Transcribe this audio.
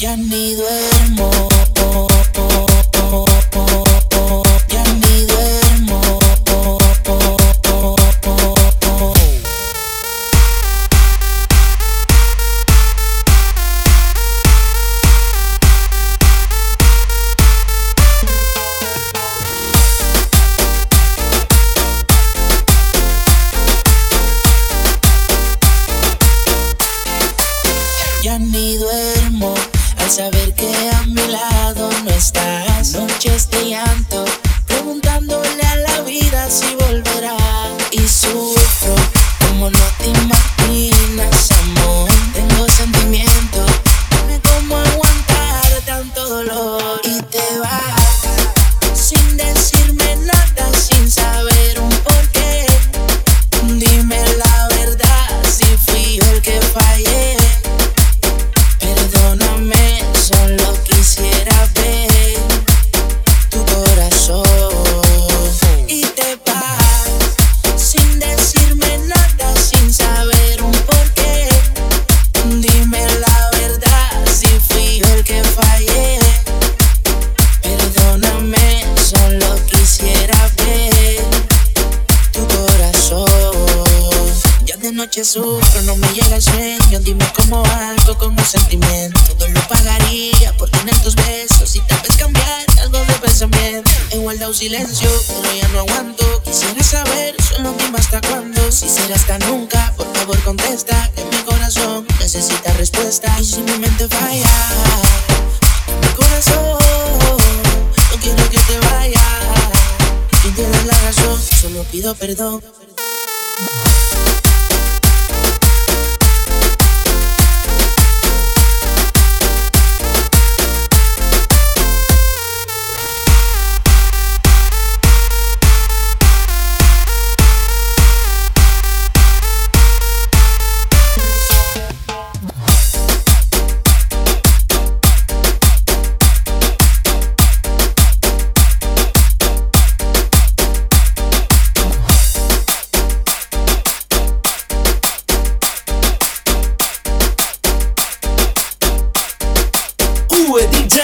Ya ni duermo. Ya ni duermo. Ya ni duermo saber que a mi lado no estás. De noche sufro, no me llega el sueño. Dime cómo algo con mi sentimiento. Todo lo pagaría por tener tus besos y tal vez cambiar algo de pensamiento. He guardado silencio, pero ya no aguanto. Quisiera saber, solo dime hasta cuándo. Si será hasta nunca, por favor contesta. Que mi corazón necesita respuesta. Y si mi mente falla, mi corazón, no quiero que te vayas. Y tienes la razón, solo pido perdón. Uwe DJ